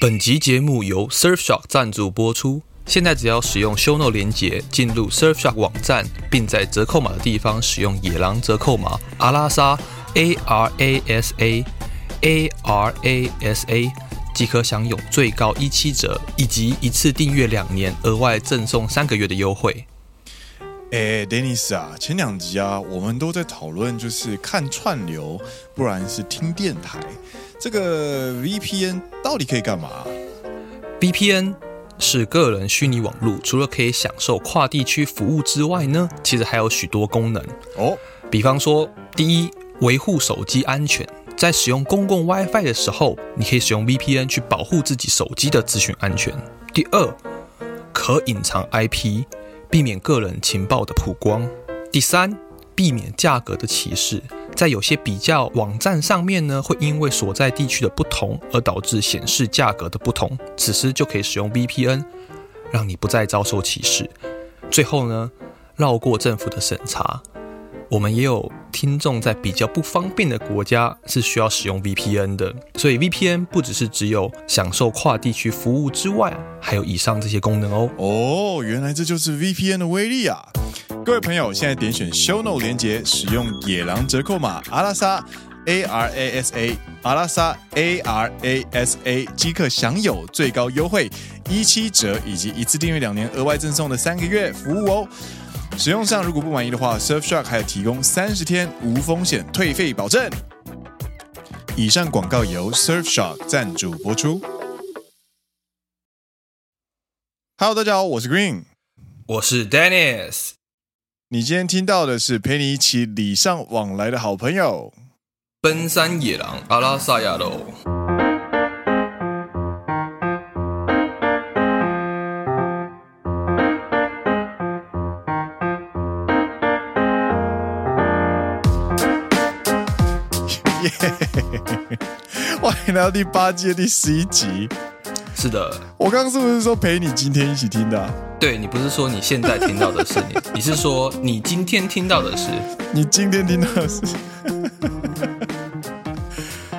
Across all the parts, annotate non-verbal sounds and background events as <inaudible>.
本集节目由 Surfshock 赞助播出。现在只要使用 ShowNo 连结进入 Surfshock 网站，并在折扣码的地方使用野狼折扣码阿拉莎 A R A S A A R A S A，即可享有最高一七折，以及一次订阅两年额外赠送三个月的优惠。哎，Dennis 啊，前两集啊，我们都在讨论就是看串流，不然是听电台。这个 VPN 到底可以干嘛？VPN 是个人虚拟网络，除了可以享受跨地区服务之外呢，其实还有许多功能哦。比方说，第一，维护手机安全，在使用公共 WiFi 的时候，你可以使用 VPN 去保护自己手机的资讯安全。第二，可隐藏 IP。避免个人情报的曝光。第三，避免价格的歧视，在有些比较网站上面呢，会因为所在地区的不同而导致显示价格的不同。此时就可以使用 VPN，让你不再遭受歧视。最后呢，绕过政府的审查。我们也有听众在比较不方便的国家是需要使用 VPN 的，所以 VPN 不只是只有享受跨地区服务之外，还有以上这些功能哦。哦，原来这就是 VPN 的威力啊！各位朋友，现在点选 Show no 连结，使用野狼折扣码阿拉莎 A R A S A 阿拉莎 A R A S A 即可享有最高优惠一七折，以及一次订阅两年额外赠送的三个月服务哦。使用上如果不满意的话，Surfshark 还有提供三十天无风险退费保证。以上广告由 Surfshark 赞助播出。Hello，大家好，我是 Green，我是 Dennis。你今天听到的是陪你一起礼尚往来的好朋友——奔山野狼阿拉萨亚喽。<laughs> 欢迎来到第八季的第十一集。是的，我刚刚是不是说陪你今天一起听的啊？对，你不是说你现在听到的是你，你是说你今天听到的是 <laughs> 你今天听到的是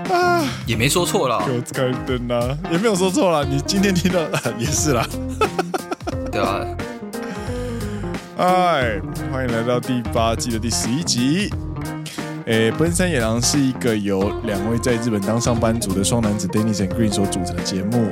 <laughs> 啊，也没说错了，给我开灯啊，也没有说错了，你今天听到的 <laughs> 也是啦，对啊，哎，欢迎来到第八季的第十一集。诶，奔山野狼是一个由两位在日本当上班族的双男子 Dennis and Green 所组成的节目。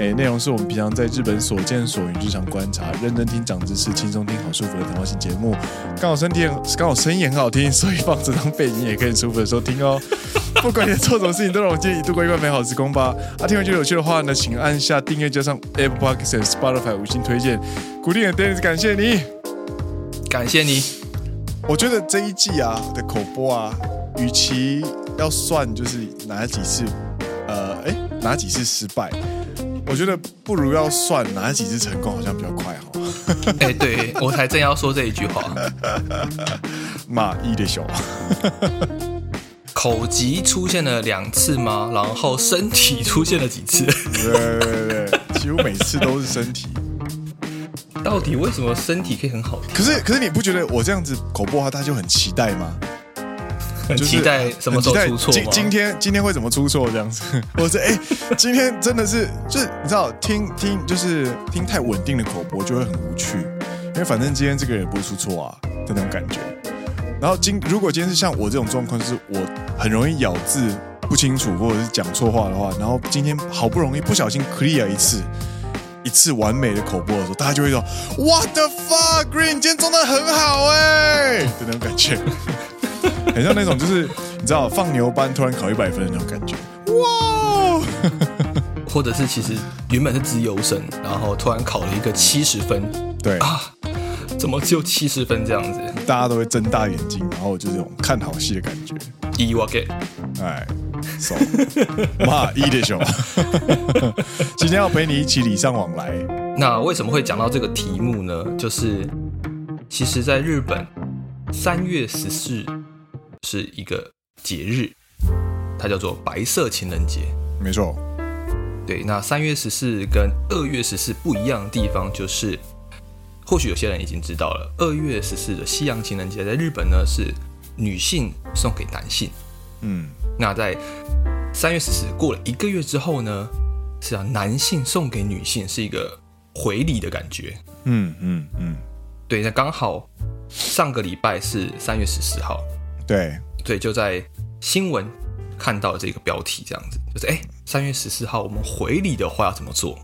诶，内容是我们平常在日本所见所闻、日常观察，认真听长知识，轻松听好舒服的谈话性节目。刚好身体刚好声音也很好听，所以放着当背景也可以舒服的收听哦。<laughs> 不管你做什么事情，都让我建议你度过一段美好时光吧。啊，听完觉得有趣的话呢，请按下订阅，加上 Apple Podcast、Spotify 五星推荐，鼓励的 Dennis，感谢你，感谢你。我觉得这一季啊的口播啊，与其要算就是哪几次，呃，哎，哪几次失败，我觉得不如要算哪几次成功，好像比较快哈。<laughs> 哎，对，我才正要说这一句话。<laughs> 马一的熊，<laughs> 口疾出现了两次吗？然后身体出现了几次？对对对对，几乎每次都是身体。到底为什么身体可以很好？可是可是你不觉得我这样子口播的话，大家就很期待吗？很期待什么时候出错？今今天今天会怎么出错？这样子，<laughs> 或者哎，今天真的是就是你知道听听就是听太稳定的口播就会很无趣，因为反正今天这个人也不会出错啊的那种感觉。然后今如果今天是像我这种状况，就是我很容易咬字不清楚或者是讲错话的话，然后今天好不容易不小心 clear 一次。一次完美的口播的时候，大家就会说 “What the fuck, Green，今天做的很好哎”的那种感觉，<laughs> 很像那种就是你知道放牛班突然考一百分的那种感觉，哇！<laughs> 或者是其实原本是资优生，然后突然考了一个七十分，对啊，怎么只有七十分这样子？大家都会睁大眼睛，然后就这种看好戏的感觉。一我给，哎。So, <laughs> 妈一的熊，今天要陪你一起礼尚往来。那为什么会讲到这个题目呢？就是其实，在日本，三月十四是一个节日，它叫做白色情人节。没错。对，那三月十四跟二月十四不一样的地方，就是或许有些人已经知道了，二月十四的西洋情人节在日本呢是女性送给男性。嗯。那在三月十四过了一个月之后呢，是啊，男性送给女性是一个回礼的感觉。嗯嗯嗯，对，那刚好上个礼拜是三月十四号，对对，就在新闻看到了这个标题，这样子就是哎，三月十四号我们回礼的话要怎么做？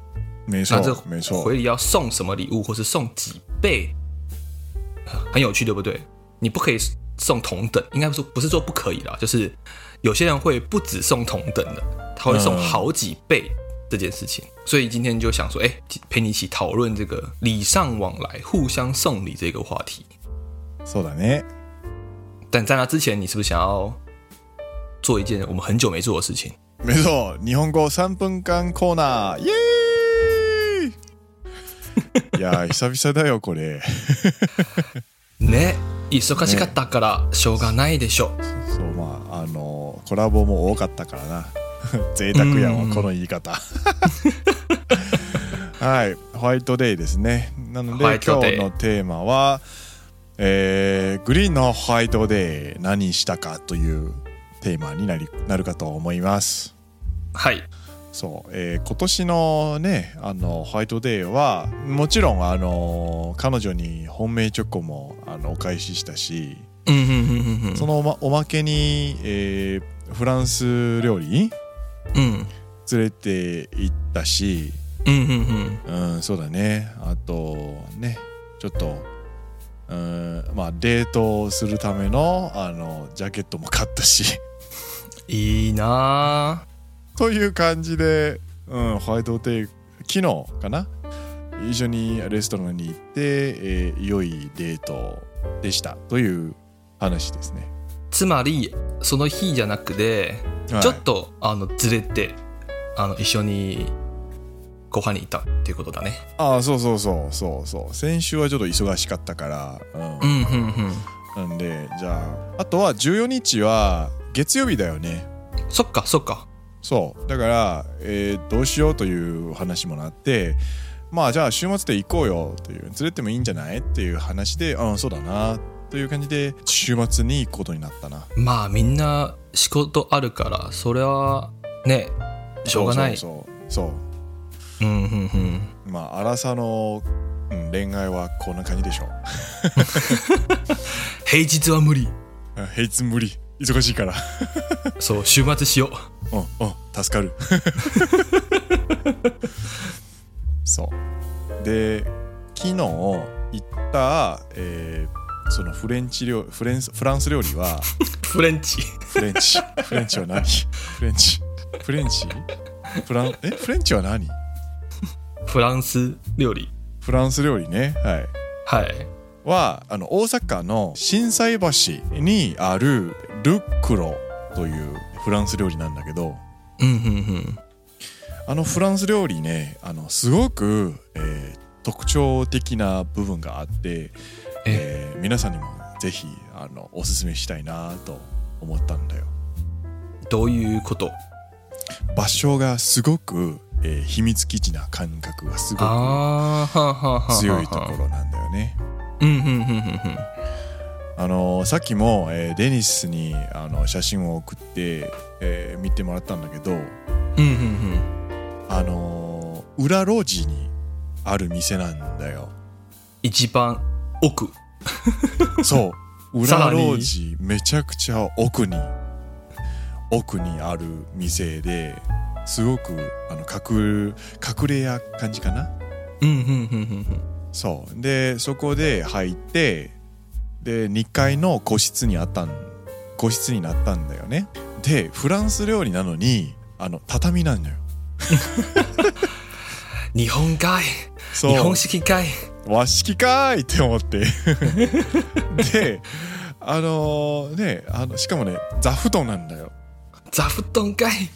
没错，没错，回礼要送什么礼物，或是送几倍，很有趣，对不对？你不可以送同等，应该说不是说不可以啦，就是有些人会不只送同等的，他会送好几倍这件事情。嗯、所以今天就想说，哎，陪你一起讨论这个礼尚往来、互相送礼这个话题。そうだね。 但在那之前，你是不是想要做一件我们很久没做的事情？没错，日本语三分间コーナー，耶！<laughs> いや久々だよこれ。<laughs> ね、忙しかったからしょうがないでしょ。そうまああのコラボも多かったからな。<laughs> 赘沢やわこの言い方。はい、ホワイトデーですね。なので今日のテーマは、えー、グリーンのホワイトデー何したかというテーマになりなるかと思います。はい。そう、えー、今年のねあのホワイトデーはもちろんあの彼女に本命チョコもあのお返ししたしそのおまおまけに、えー、フランス料理、うん、连れて行ったし、うん、うん、そうだね。あとねちょっとうんまあデートするためのあのジャケットも买ったし。いいなという感じで、うん、ホワイトデー昨日かな。一绪にレストランに行って、えー、良いデートでしたという话ですね。つまりその日じゃなくて、はい、ちょっとあの连れてあの一绪にご饭に行ったっていうことだね。ああそうそうそうそうそう。先周はちょっと忙しかったから。うん。うんうんなんでじゃああとは14日は月曜日だよね。そっかそっか。そう。だから、えー、どうしようという话もなってまあじゃあ周末で行こうよという连れてもいいんじゃないっていう话でうんそうだなという感じで周末に行くことになったな。まあみんな仕事あるからそれはねしょうがない。そうそう。そううんうんうん。まあ荒さの、うん、恋爱はこんな感じでしょう。<laughs> 平日は无理。平日无理。忙しいから。そう周末しよう。うんうん助かる。そう。で昨日行った、えー、そのフレンチ料フレンフランス料理は <laughs> フレンチ。フレンチ。フレンチは何？フレンチ。フレンチ？フランえ？フレンチは何？フランス料理。フランス料理ね。はい。はい。はあの大阪の心斎桥にあるルックロというフランス料理なんだけど、うんうんうん、あのフランス料理ねあのすごく、えー、特徴的な部分があって、えー、皆さんにもぜひあのおすすめしたいなと思ったんだよ。どういうこと？场所がすごく、えー、秘密基地な感覚がすごく强いところなんだよね。あのさっきも、えー、デニスにあの写真を送って、えー、见てもらったんだけど、うんうんうん。あのー、里路地にある店なんだよ。一番奥。そう。<laughs> 里路地めちゃくちゃ奥に奥にある店ですごくあの隠隠れ家感じかな？うんうんうんうんそう。でそこで入ってで2阶の个室にあったん个室になったんだよね。でフランス料理なのにあの畳なんだよ。<laughs> 日本かい日本式かい和式かいって思って。<laughs> であのー、ねあのしかもね座布団なんだよ座布団かい。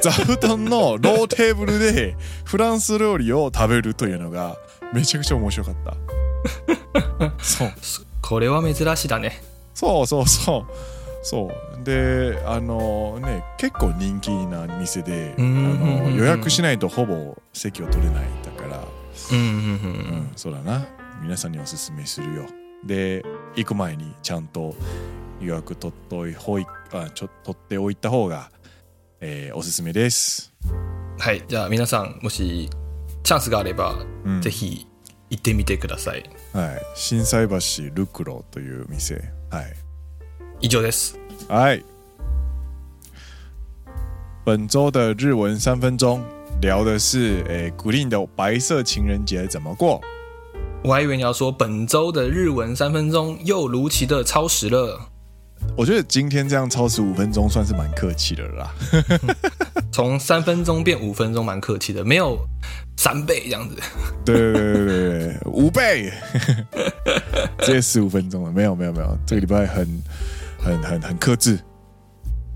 座布団のローテーブルでフランス料理を食べるというのがめちゃくちゃ面白かった。<laughs> そう。これは珍しいだね。そうそうそう。そう。であのね结构人気な店であの予约しないとほぼ席を取れないだから。うん、そうだな。皆さんにおすすめするよ。で行く前にちゃんと予约取っといほいあちょ取っておいた方が、えー、おすすめですはい、じゃあ皆さんもしチャンスがあれば、うんぜひ行ってみてください。はい、心斎桥ルクロという店。はい。以上です。嗨，本周的日文三分钟聊的是，诶，Green 的白色情人节怎么过？我还以为你要说本周的日文三分钟又如期的超时了。我觉得今天这样超时五分钟算是蛮客气的了啦。<laughs> <laughs> 从三分钟变五分钟，蛮客气的，没有三倍这样子。对对对对对，五倍，直接十五分钟了。没有没有没有，这个礼拜很很很很克制。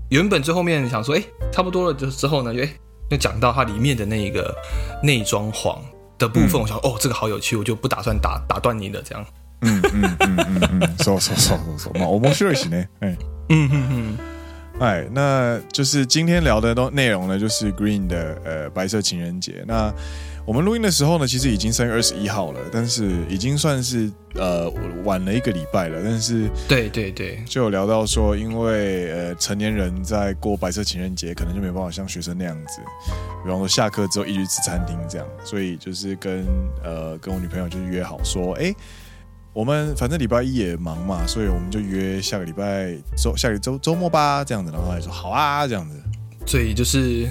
原本最后面想说，哎，差不多了，就之后呢，就哎，就讲到它里面的那个内装潢的部分，嗯、我想哦，这个好有趣，我就不打算打打断你了，这样。嗯嗯嗯嗯嗯，说说说说说，那面白いね。哎，嗯哼哼，哎，那就是今天聊的都内容呢，就是 Green 的呃白色情人节。那我们录音的时候呢，其实已经三月二十一号了，但是已经算是呃晚了一个礼拜了。但是对对对，就有聊到说，因为呃成年人在过白色情人节，可能就没办法像学生那样子，比方说下课之后一直吃餐厅这样，所以就是跟呃跟我女朋友就是约好说，哎。我们反正礼拜一也忙嘛，所以我们就约下个礼拜周下个周周末吧，这样子。然后他说好啊，这样子。所以就是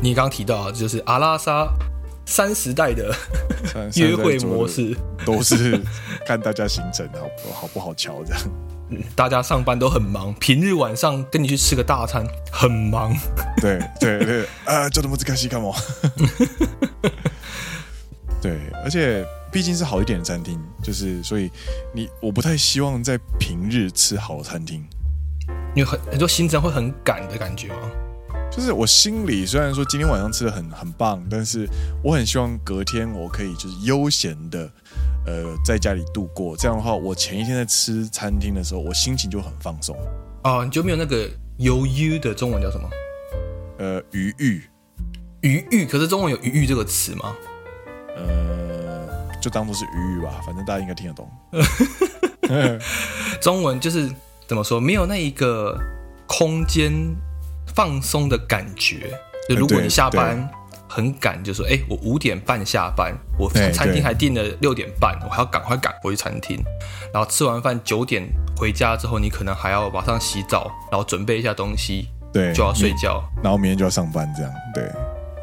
你刚刚提到，就是阿拉莎三十代的约会模式，都是看大家行程好不好不好瞧这样。大家上班都很忙，平日晚上跟你去吃个大餐很忙。对对对，啊，就这么子开心干嘛？<laughs> 对，而且。毕竟是好一点的餐厅，就是所以你我不太希望在平日吃好的餐厅，因为很很多行程会很赶的感觉吗？就是我心里虽然说今天晚上吃的很很棒，但是我很希望隔天我可以就是悠闲的呃在家里度过。这样的话，我前一天在吃餐厅的时候，我心情就很放松。哦，你就没有那个犹豫的中文叫什么？呃，余裕，余裕。可是中文有余裕这个词吗？呃。就当做是鱼语吧，反正大家应该听得懂。<laughs> 中文就是怎么说，没有那一个空间放松的感觉。就如果你下班很赶，就说：“哎，我五点半下班，我餐厅还订了六点半，我还要赶快赶回去餐厅。然后吃完饭九点回家之后，你可能还要马上洗澡，然后准备一下东西，对，就要睡觉，然后明天就要上班，这样对。”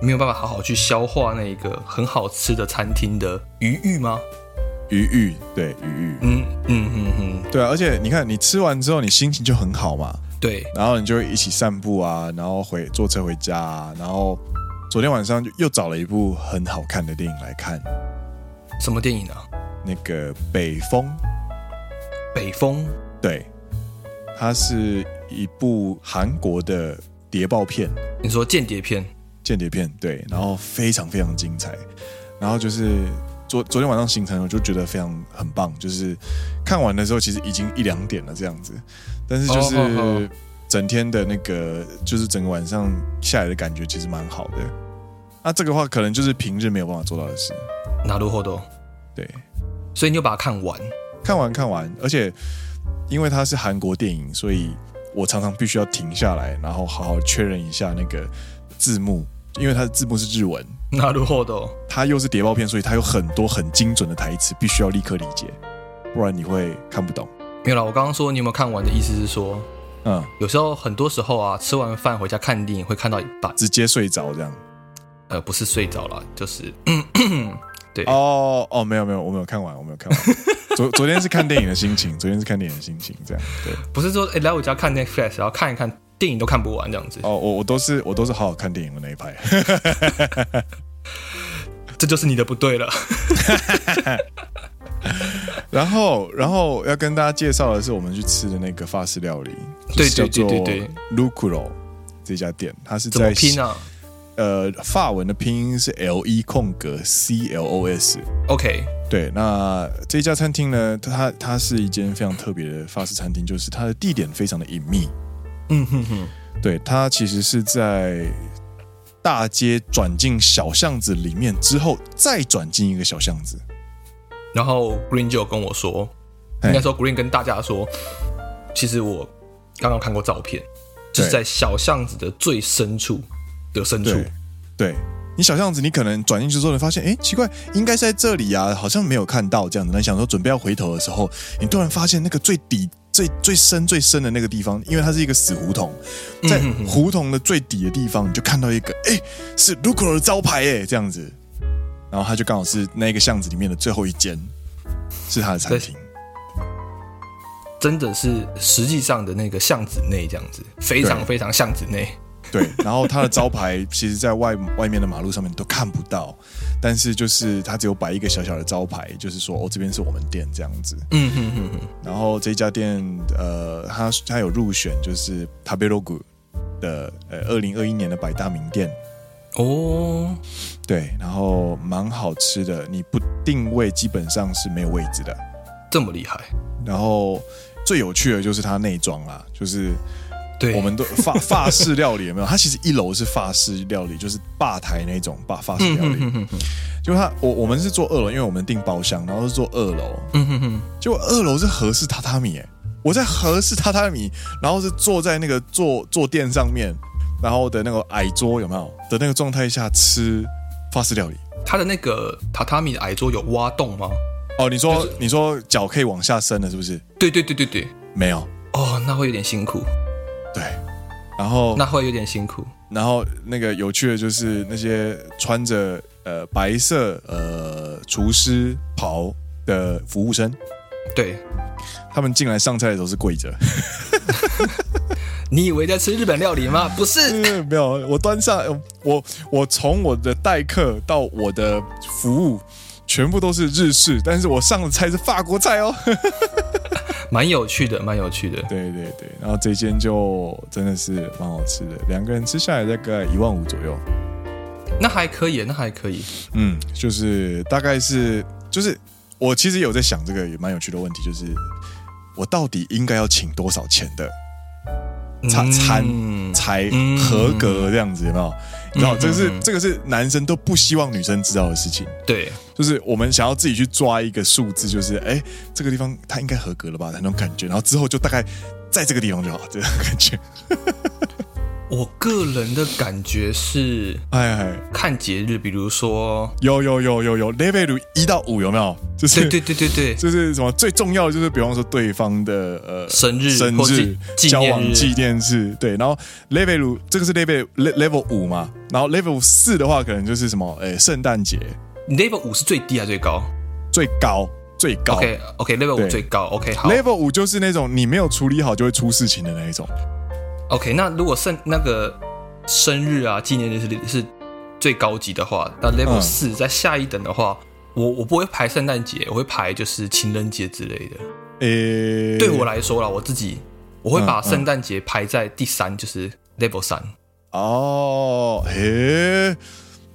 没有办法好好去消化那个很好吃的餐厅的余裕吗？余裕，对，余裕，嗯嗯嗯嗯，对啊，而且你看，你吃完之后，你心情就很好嘛，对，然后你就会一起散步啊，然后回坐车回家啊，然后昨天晚上就又找了一部很好看的电影来看，什么电影啊？那个北风，北风，对，它是一部韩国的谍报片，你说间谍片？间谍片对，然后非常非常精彩，然后就是昨昨天晚上行程我就觉得非常很棒，就是看完的时候其实已经一两点了这样子，但是就是整天的那个就是整个晚上下来的感觉其实蛮好的，那这个话可能就是平日没有办法做到的事。なるほど，对，所以你就把它看完，看完看完，而且因为它是韩国电影，所以我常常必须要停下来，然后好好确认一下那个字幕。 因为它的字幕是日文，なるほど，它又是谍报片，所以它有很多很精准的台词，必须要立刻理解，不然你会看不懂。没有啦，我刚刚说你有没有看完的意思是说，嗯，有时候很多时候啊，吃完饭回家看电影会看到一半，直接睡着这样。呃，不是睡着了，就是，咳<clears throat> 咳对，哦哦，没有没有，我没有看完，我没有看完。<laughs> 昨昨天是看电影的心情，昨天是看电影的心情，这样对，不是说哎来我家看 Netflix，然后看一看。 电影都看不完这样子哦，我我都是我都是好好看电影的那一派，<laughs> 这就是你的不对了。<laughs> 然后然后要跟大家介绍的是我们去吃的那个法式料理，对对对对对，Lucro 这家店，它是在拼啊？呃，法文的拼音是 L E 空格 C L O S，OK，对，那这家餐厅呢，它它是一间非常特别的法式餐厅，就是它的地点非常的隐秘。嗯哼哼，对，它其实是在大街转进小巷子里面之后，再转进一个小巷子。然后 Green 就跟我说，应该说 Green 跟大家说，其实我刚刚看过照片，就是在小巷子的最深处的深处，对你小巷子，你可能转进去之后，你发现，哎，奇怪，应该是在这里啊，好像没有看到这样子。那想说准备要回头的时候，你突然发现那个最底、最最深、最深的那个地方，因为它是一个死胡同，在胡同的最底的地方，你就看到一个，哎，是 Lucro 的招牌，哎，这样子。然后他就刚好是那个巷子里面的最后一间，是他的餐厅。真的是实际上的那个巷子内这样子，非常非常巷子内。对，然后它的招牌其实，在外外面的马路上面都看不到，但是就是它只有摆一个小小的招牌，就是说哦，这边是我们店这样子。嗯哼哼哼。然后这家店，呃，它它有入选，就是 Tabelog 的呃二零二一年的百大名店。哦，对，然后蛮好吃的，你不定位基本上是没有位置的，这么厉害。然后。最有趣的就是它内装啦，就是对我们都法法式料理有没有？它其实一楼是法式料理，就是吧台那种吧法式料理。嗯、哼哼哼就它我我们是坐二楼，因为我们订包厢，然后是坐二楼。嗯哼哼。结果二楼是和式榻榻米，哎，我在和式榻榻米，然后是坐在那个坐坐垫上面，然后的那个矮桌有没有的那个状态下吃法式料理？它的那个榻榻米的矮桌有挖洞吗？哦，你说、就是、你说脚可以往下伸的，是不是？对对对对对，没有。哦，那会有点辛苦。对，然后那会有点辛苦。然后那个有趣的就是那些穿着呃白色呃厨师袍的服务生，对，他们进来上菜的时候是跪着。<laughs> 你以为在吃日本料理吗？不是，嗯、没有。我端上我我从我的待客到我的服务。全部都是日式，但是我上的菜是法国菜哦，<laughs> 蛮有趣的，蛮有趣的。对对对，然后这间就真的是蛮好吃的，两个人吃下来大概一万五左右，那还可以，那还可以。嗯，就是大概是，就是我其实有在想这个也蛮有趣的问题，就是我到底应该要请多少钱的餐餐才合格这样子，有没有？你知道，这个是这个是男生都不希望女生知道的事情。对，就是我们想要自己去抓一个数字，就是哎，这个地方他应该合格了吧？那种感觉，然后之后就大概在这个地方就好，这种感觉。我个人的感觉是，哎哎，看节日，比如说有有有有有 level 一到五有没有？就是对对对对对，就是什么最重要的就是，比方说对方的呃生日、生日、交往纪念日，对。然后 level 这个是 level level 五嘛，然后 level 四的话可能就是什么哎圣诞节。level 五是最低还是最高？最高最高。OK OK level 五最高 OK 好。level 五就是那种你没有处理好就会出事情的那一种。OK，那如果生那个生日啊、纪念日是是最高级的话，那 Level 四在下一等的话，嗯、我我不会排圣诞节，我会排就是情人节之类的。诶、欸，对我来说啦，我自己我会把圣诞节排在第三，就是 Level 三。哦，诶、欸，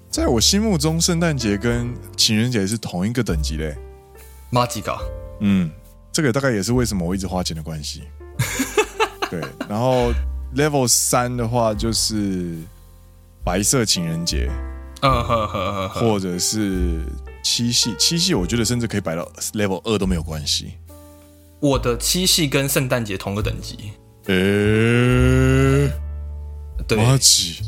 在我心目中，圣诞节跟情人节是同一个等级嘞。马吉嘎，嗯，这个大概也是为什么我一直花钱的关系。<laughs> 对，然后。Level 三的话就是白色情人节，嗯呵呵呵，或者是七夕，七夕我觉得甚至可以摆到 Level 二都没有关系。我的七夕跟圣诞节同个等级，诶、欸，对，麻吉，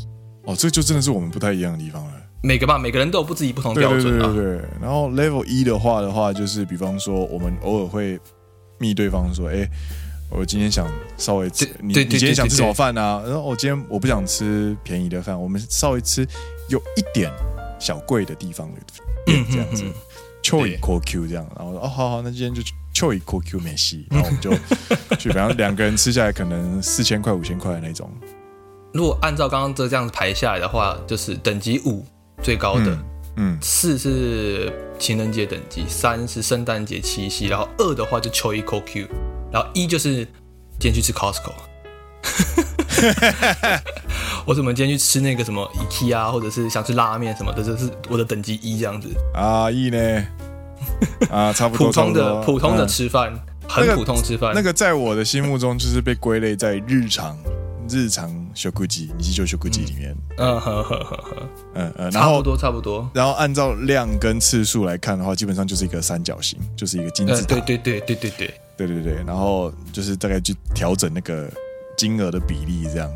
哦，这就真的是我们不太一样的地方了。每个吧，每个人都有不自己不同标准啊。对对对，对，对，然后 Level 一的话的话，就是比方说我们偶尔会密对方说，哎。我今天想稍微吃，你你今天想吃什么饭呢？然后我今天我不想吃便宜的饭，我们稍微吃有一点小贵的地方的店这样子，秋一 QQ 这样。然后说哦，好好，那今天就秋一 QQ 没戏。然后我们就去，反正两个人吃下来可能四千块五千块的那种。如果按照刚刚这这样子排下来的话，就是等级五最高的，嗯，四是情人节等级，三是圣诞节七夕，然后二的话就秋一 QQ。然后一就是今天去吃 Costco，<laughs> 我怎么今天去吃那个什么 IKEA，或者是想吃拉面什么的，这是我的等级一这样子。啊，一呢？啊，<laughs> 差不多。普通的普通的吃饭，嗯、很普通吃饭、那个。那个在我的心目中就是被归类在日常日常小古鸡，你是就小古鸡里面。嗯呵呵呵呵，嗯嗯，然后差不多差不多。然后按照量跟次数来看的话，基本上就是一个三角形，就是一个金字塔。对对对对对对。对对对，然后就是大概去调整那个金额的比例，这样。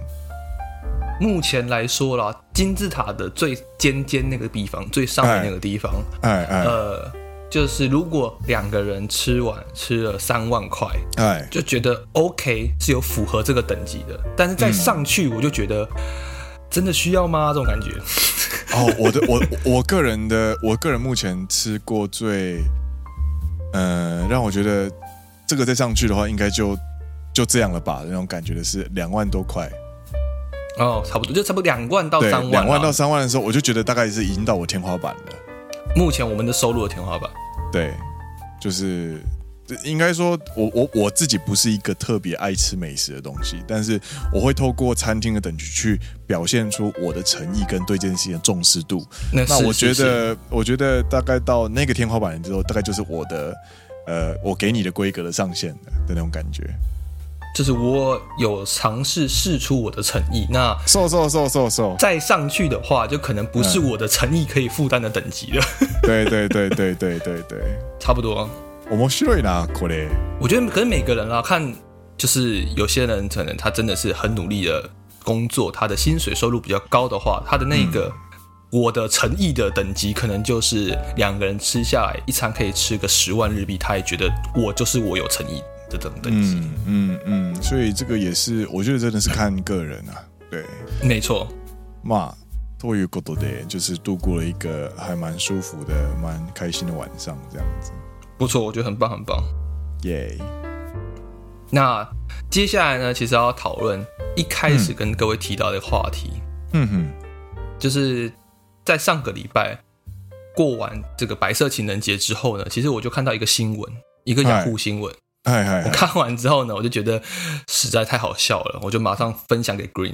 目前来说啦，金字塔的最尖尖那个地方，最上面那个地方，哎哎，呃，就是如果两个人吃完吃了三万块，哎，就觉得 OK 是有符合这个等级的，但是再上去我就觉得真的需要吗？这种感觉。<laughs> 哦，我的我我个人的我个人目前吃过最，呃，让我觉得这个再上去的话，应该就就这样了吧？那种感觉的是两万多块。哦，差不多就差不多两万到三万，两万到三万的时候，我就觉得大概是已经到我天花板了。目前我们的收入的天花板，对，就是应该说我，我我我自己不是一个特别爱吃美食的东西，但是我会透过餐厅的等级去表现出我的诚意跟对这件事情的重视度。那，那我觉得，我觉得大概到那个天花板之后，大概就是我的呃，我给你的规格的上限的的那种感觉。就是我有尝试释出我的诚意，那瘦瘦瘦瘦瘦，再上去的话，就可能不是我的诚意可以负担的等级了。对对对对对对对，<laughs> 差不多。面白いなこれ。我觉得可能每个人啊，看就是有些人可能他真的是很努力的工作，他的薪水收入比较高的话，他的那个、嗯、我的诚意的等级，可能就是两个人吃下来一餐可以吃个十万日币，他也觉得我就是我有诚意。 这种等级，嗯嗯嗯，所以这个也是，我觉得真的是看个人啊，对，没错。嘛，ということで，就是度过了一个还蛮舒服的、蛮开心的晚上，这样子。不错，我觉得很棒，很棒，耶、yeah。那接下来呢，其实要讨论一开始跟各位提到的话题，嗯哼，就是在上个礼拜过完这个白色情人节之后呢，其实我就看到一个新闻，一个雅虎新闻。 嗨嗨，我看完之后呢，我就觉得实在太好笑了，我就马上分享给 Green。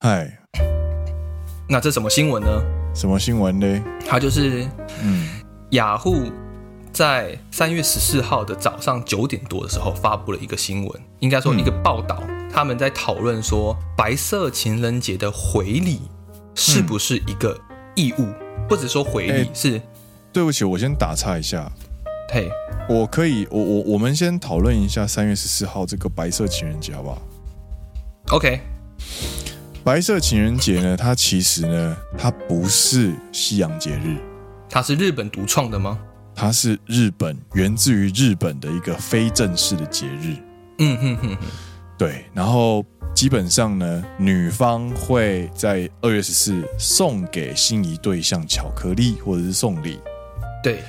嗨，那这什么新闻呢？什么新闻呢？它就是，嗯，雅虎在三月十四号的早上九点多的时候发布了一个新闻，应该说一个报道，嗯、他们在讨论说白色情人节的回礼是不是一个义务，嗯、不只说回礼、欸、是。对不起，我先打岔一下。嘿，我可以，我我我们先讨论一下三月十四号这个白色情人节，好不好？OK，白色情人节呢，它其实呢，它不是西洋节日，它是日本独创的吗？它是日本源自于日本的一个非正式的节日。嗯哼哼哼，对，然后基本上呢，女方会在二月十四送给心仪对象巧克力或者是送礼。对。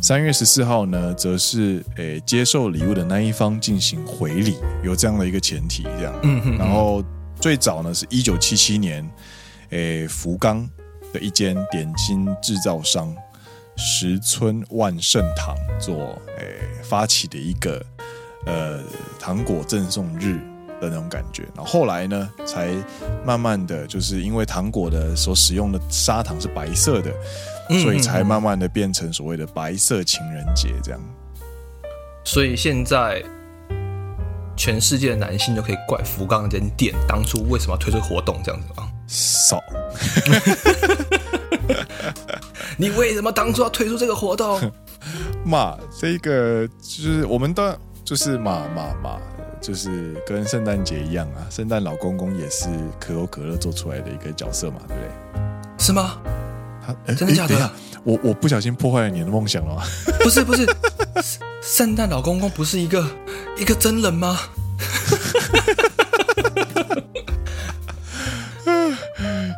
三月十四号呢，则是诶接受礼物的那一方进行回礼，有这样的一个前提，这样。嗯哼，然后最早呢是一九七七年，诶福冈的一间点心制造商石村万盛堂做诶发起的一个呃糖果赠送日的那种感觉。然后后来呢，才慢慢的就是因为糖果的所使用的砂糖是白色的。所以才慢慢的变成所谓的白色情人节这样。所以现在全世界的男性都可以怪福冈那间店当初为什么要推出活动这样子吗？少。<laughs> 你为什么当初要推出这个活动？<laughs> 嘛，这个就是我们的就是嘛嘛嘛，就是跟圣诞节一样啊，圣诞老公公也是可口可乐做出来的一个角色嘛，对不对？是吗？欸、真的假的？欸、我我不小心破坏了你的梦想了吗？<laughs> 不是不是，圣诞老公公不是一个一个真人吗？<laughs>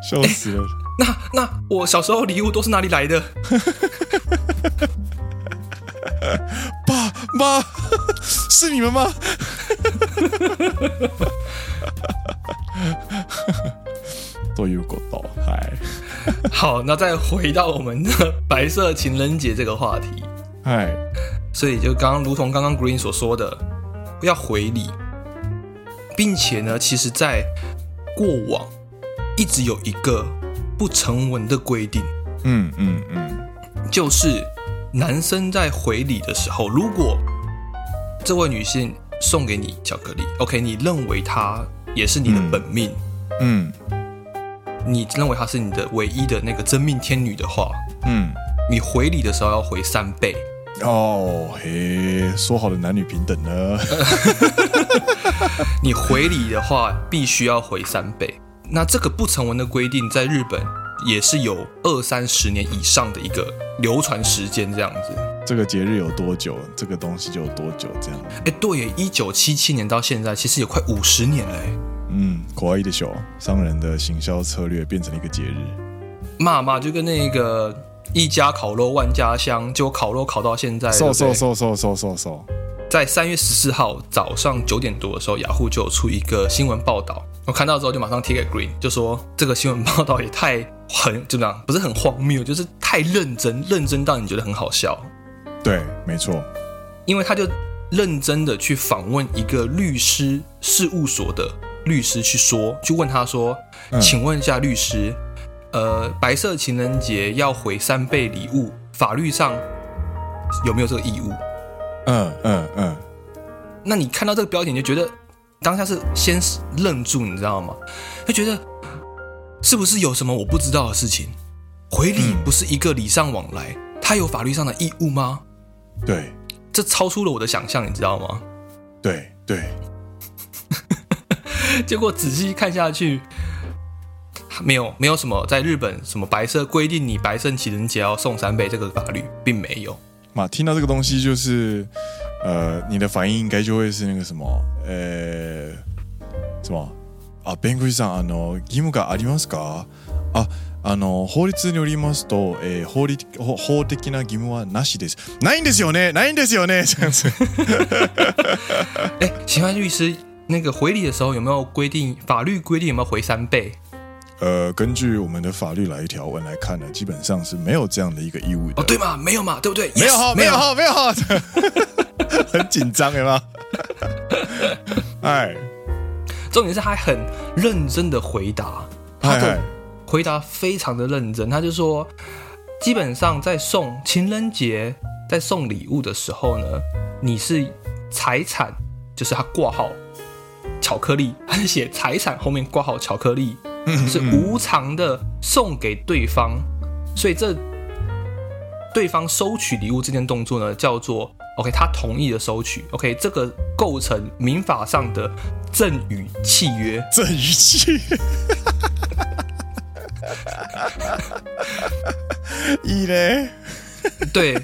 笑死了！欸、那那我小时候礼物都是哪里来的？<laughs> 爸妈，是你们吗？好，那再回到我们的白色情人节这个话题，哎，所以就刚刚如同刚刚 Green 所说的，要回礼，并且呢，其实在过往一直有一个不成文的规定，嗯嗯嗯，就是男生在回礼的时候，如果这位女性送给你巧克力，OK，你认为她也是你的本命，嗯。嗯你认为她是你的唯一的那个真命天女的话，嗯，你回礼的时候要回三倍哦。嘿，说好的男女平等呢？<laughs> 你回礼的话必须要回三倍。那这个不成文的规定，在日本也是有二三十年以上的一个流传时间，这样子。这个节日有多久，这个东西就有多久，这样。哎，对耶，一九七七年到现在，其实有快五十年了。嗯，可爱的小商人的行销策略变成了一个节日。骂骂就跟那个一家烤肉万家香，就烤肉烤到现在。瘦瘦瘦瘦瘦瘦瘦。在三月十四号早上九点多的时候，雅虎就有出一个新闻报道，我看到之后就马上贴给 Green，就说这个新闻报道也太很怎么样，不是很荒谬，就是太认真，认真到你觉得很好笑。对，没错，因为他就认真的去访问一个律师事务所的律师去说，去问他说，请问一下律师，呃，白色情人节要回三倍礼物，法律上有没有这个义务？嗯嗯嗯，那你看到这个标题，你就觉得当下是先愣住，你知道吗？就觉得是不是有什么我不知道的事情？回礼不是一个礼尚往来，他有法律上的义务吗？对，这超出了我的想象，你知道吗？对对，结果仔细看下去，没有没有什么在日本什么白色规定你白色情人节要送三倍这个法律并没有。嘛，听到这个东西就是，呃，你的反应应该就会是那个什么，呃，什么啊？弁护士さん、あの义务がありますか？啊，あの法律によりますと、えー、法律法的な义务はなしです。ないんですよね？ないんですよね？<laughs> 这样子。哎，请问律<laughs> 师， 那个回礼的时候有没有规定？法律规定有没有回三倍？呃，根据我们的法律来条文来看呢，基本上是没有这样的一个义务的。哦，对嘛？没有嘛，对不对？没有哈，没有哈，没有哈，很紧张，有吗？哎，重点是他还很认真的回答，他的回答非常的认真。他就说，基本上在送情人节，在送礼物的时候呢，你是财产，就是他挂号巧克力，他是写财产后面挂好巧克力。是无偿的送给对方，所以这对方收取礼物这件动作呢，叫做 OK，他同意的收取 OK，这个构成民法上的赠与契约。赠与契约，一嘞，对。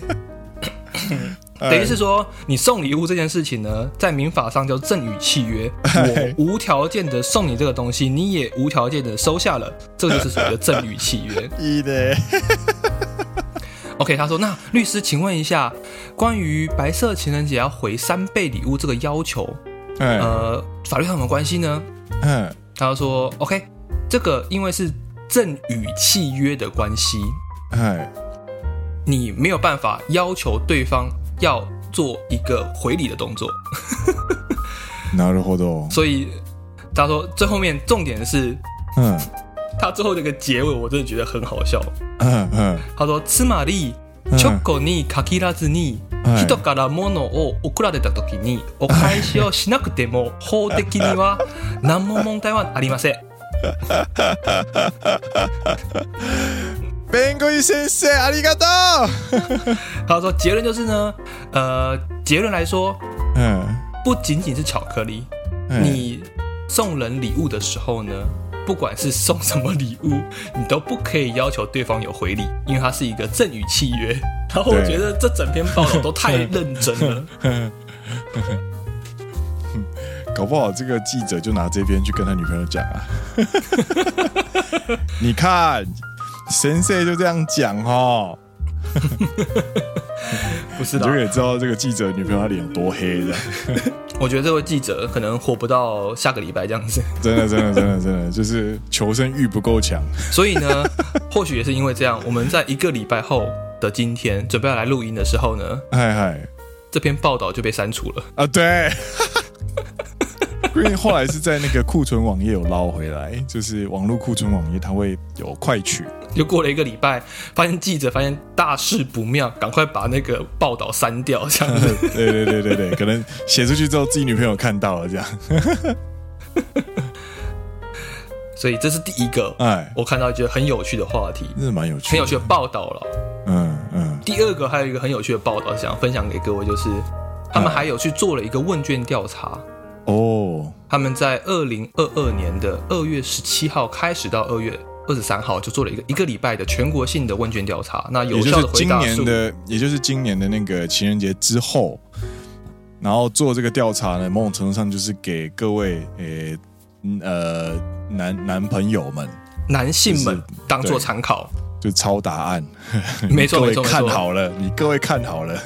等于是说，你送礼物这件事情呢，在民法上叫赠与契约。我无条件的送你这个东西，你也无条件的收下了，这就是所谓的赠与契约。<laughs> 一的。<laughs> OK，他说：“那律师，请问一下，关于白色情人节要回三倍礼物这个要求，呃，法律上有什么关系呢？”嗯，他说：“OK，这个因为是赠与契约的关系，嗯，你没有办法要求对方。”要做一个回礼的动作，<laughs> なるほど。所以他说最后面重点是，嗯，他最后这个结尾我真的觉得很好笑。嗯嗯，他说つまりチョコに限らずに人から物を赠られた时にお返しをしなくても法的には<laughs> 何も问题はありません。 <laughs> 弁护士先生，ありがとう。<laughs> 他说结论就是呢，呃，结论来说，嗯，不仅仅是巧克力，嗯、你送人礼物的时候呢，不管是送什么礼物，<laughs> 你都不可以要求对方有回礼，因为它是一个赠与契约。然后我觉得这整篇报道都太认真了，<laughs> 搞不好这个记者就拿这篇去跟他女朋友讲啊，你看。 先生就这样讲哦，<laughs> 不是的，你就可以知道这个记者女朋友她脸有多黑的。<laughs> 我觉得这位记者可能活不到下个礼拜这样子。真的，真的，真的，真的，就是求生欲不够强。所以呢，<laughs> 或许也是因为这样，我们在一个礼拜后的今天准备要来录音的时候呢，嗨嗨，这篇报道就被删除了啊。对。<laughs> 因为后来是在那个库存网页有捞回来，就是网络库存网页它会有快取。又过了一个礼拜，发现记者发现大事不妙，赶快把那个报道删掉，这样 <laughs> 子。对对对对对，可能写出去之后自己女朋友看到了这样。<laughs> 所以这是第一个，哎，我看到觉得很有趣的话题，真的蛮有趣，很有趣的报道了。嗯嗯。第二个还有一个很有趣的报道想分享给各位，就是他们还有去做了一个问卷调查。哦，他们在二零二二年的二月十七号开始到二月二十三号，就做了一个一个礼拜的全国性的问卷调查。那有效的回答数，也就是今年的，也就是今年的那个情人节之后，然后做这个调查呢，某种程度上就是给各位诶呃男男朋友们、男性们当做参考，就抄答案。<laughs> 没错没错，看好了，你各位看好了。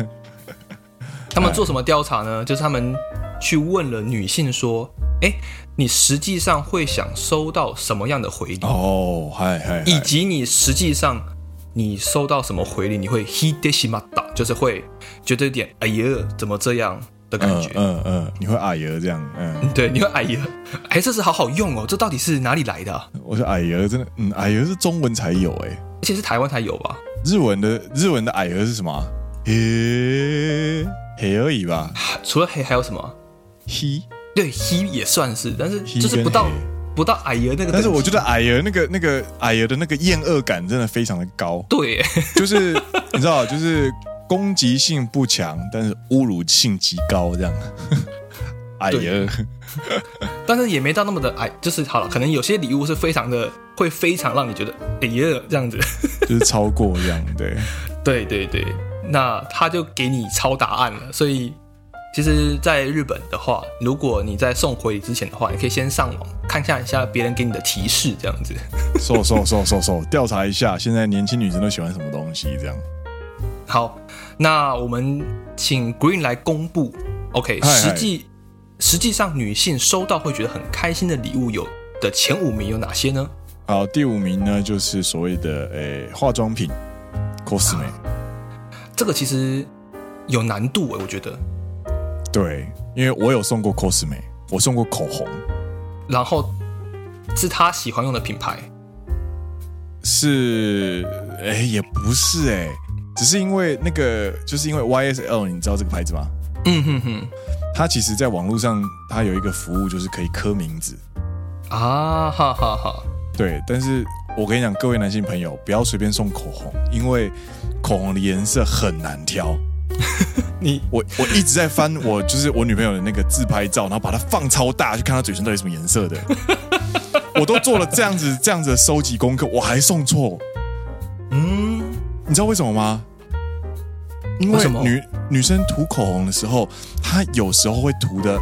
<laughs> 他们做什么调查呢？就是他们去问了女性说：“哎，你实际上会想收到什么样的回礼？哦，嗨嗨，以及你实际上你收到什么回礼，你会 hideshimata，就是会觉得有点哎呀，怎么这样的感觉？嗯嗯，嗯，你会哎呀这样，嗯，对，你会哎呀，哎，这是好好用哦，这到底是哪里来的啊？我说哎呀，真的，嗯，哎呀是中文才有，哎，而且是台湾才有吧？日文的日文的哎呀是什么？嘿。黑而已吧，除了黑还有什么？黑，对，he 也算是，但是就是不到不到矮儿那个。但是我觉得矮儿那个那个矮儿的那个厌恶感真的非常的高。对，就是你知道，就是攻击性不强，但是侮辱性极高这样。<laughs> 矮儿，但是也没到那么的矮，就是好了，可能有些礼物是非常的，会非常让你觉得哎呀这样子，<laughs> 就是超过这样，对，对对对。那他就给你抄答案了，所以其实，在日本的话，如果你在送回礼之前的话，你可以先上网看看一下别人给你的提示，这样子。搜搜搜搜搜，调查一下现在年轻女生都喜欢什么东西，这样。好，那我们请 Green 来公布。OK，实际实际上女性收到会觉得很开心的礼物有的前五名有哪些呢？好，第五名呢就是所谓的诶、欸、化妆品，cosme。这个其实有难度诶，我觉得。对，因为我有送过 cosme，我送过口红，然后是他喜欢用的品牌。是，哎，也不是哎，只是因为那个，就是因为 YSL，你知道这个牌子吗？嗯哼哼。它其实在网络上，它有一个服务，就是可以刻名字。啊哈哈哈。对，但是我跟你讲，各位男性朋友，不要随便送口红，因为。口红的颜色很难挑，<laughs> 你我我一直在翻我就是我女朋友的那个自拍照，然后把它放超大，去看她嘴唇到底什么颜色的。<laughs> 我都做了这样子这样子的收集功课，我还送错。嗯，你知道为什么吗？因为女女生涂口红的时候，她有时候会涂的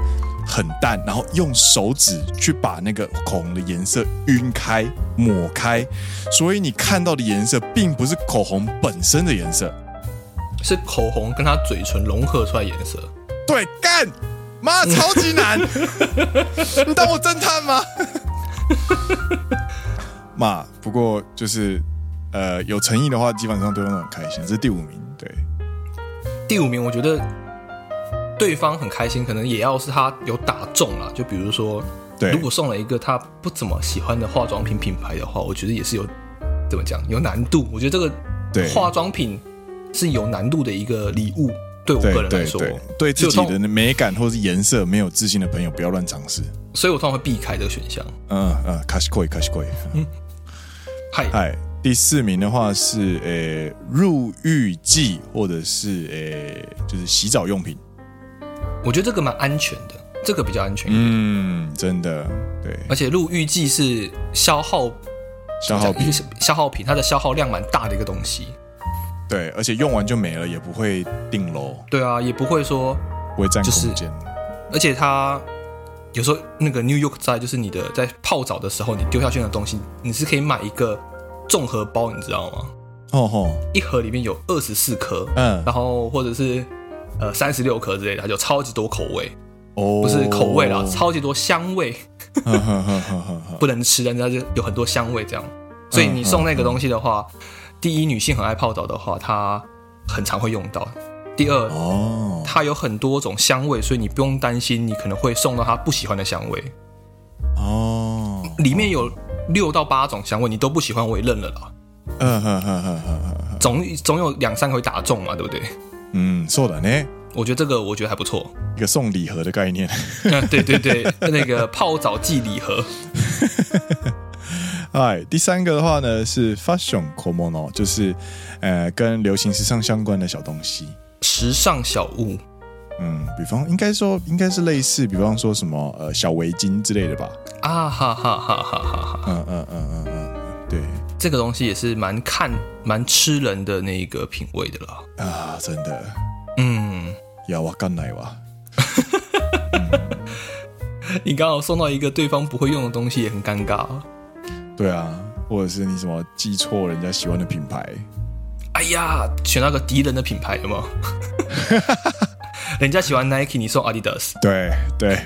很淡，然后用手指去把那个口红的颜色晕开、抹开，所以你看到的颜色并不是口红本身的颜色，是口红跟他嘴唇融合出来颜色。对，干妈超级难，你当我侦探吗？<laughs> 妈，不过就是呃有诚意的话，基本上对方都很开心。这是第五名，对，第五名，我觉得。对方很开心，可能也要是他有打中了。就比如说，对，如果送了一个他不怎么喜欢的化妆品品牌的话，我觉得也是有怎么讲有难度。我觉得这个化妆品是有难度的一个礼物，对我个人来说，对，自己的美感或是颜色没有自信的朋友不要乱尝试。所以我通常会避开这个选项。嗯嗯，卡西贵，卡西贵。嗯，嗨嗨，第四名的话是呃入浴剂或者是呃就是洗澡用品。我觉得这个蛮安全的，这个比较安全。嗯，真的，对。而且入浴剂是消耗消耗品，<laughs> 消耗品，它的消耗量蛮大的一个东西。对，而且用完就没了，也不会定楼。对啊，也不会说不会占空间。而且它有时候那个 New York 在，就是你的在泡澡的时候，你丢下去的东西，你是可以买一个综合包，你知道吗？哦吼，一盒里面有二十四颗，嗯，然后或者是。呃，三十六颗之类的，它就超级多口味哦，不是口味啦，超级多香味，<laughs> 不能吃，但是它就有很多香味这样。所以你送那个东西的话，第一，女性很爱泡澡的话，她很常会用到；第二，哦，它有很多种香味，所以你不用担心你可能会送到她不喜欢的香味。哦，里面有六到八种香味，你都不喜欢，我也认了啦。嗯哼哼哼哼哼，总总有两三个会打中嘛，对不对？嗯，そうだね。我觉得这个我觉得还不错，一个送礼盒的概念。<laughs> 嗯，对对对，那个泡澡剂礼盒。 <laughs> 哎，第三个的话呢是 fashion komono，就是呃跟流行时尚相关的小东西，时尚小物。嗯，比方应该说应该是类似，比方说什么呃小围巾之类的吧。啊哈哈哈哈哈哈！嗯嗯嗯嗯嗯，对，这个东西也是蛮看蛮吃人的那个品味的了啊，真的。嗯，要我干奶哇。<laughs> 你刚好送到一个对方不会用的东西，也很尴尬。对啊，或者是你什么记错人家喜欢的品牌？哎呀，选那个敌人的品牌有没有？<laughs> 人家喜欢 Nike，你送 Adidas。对对。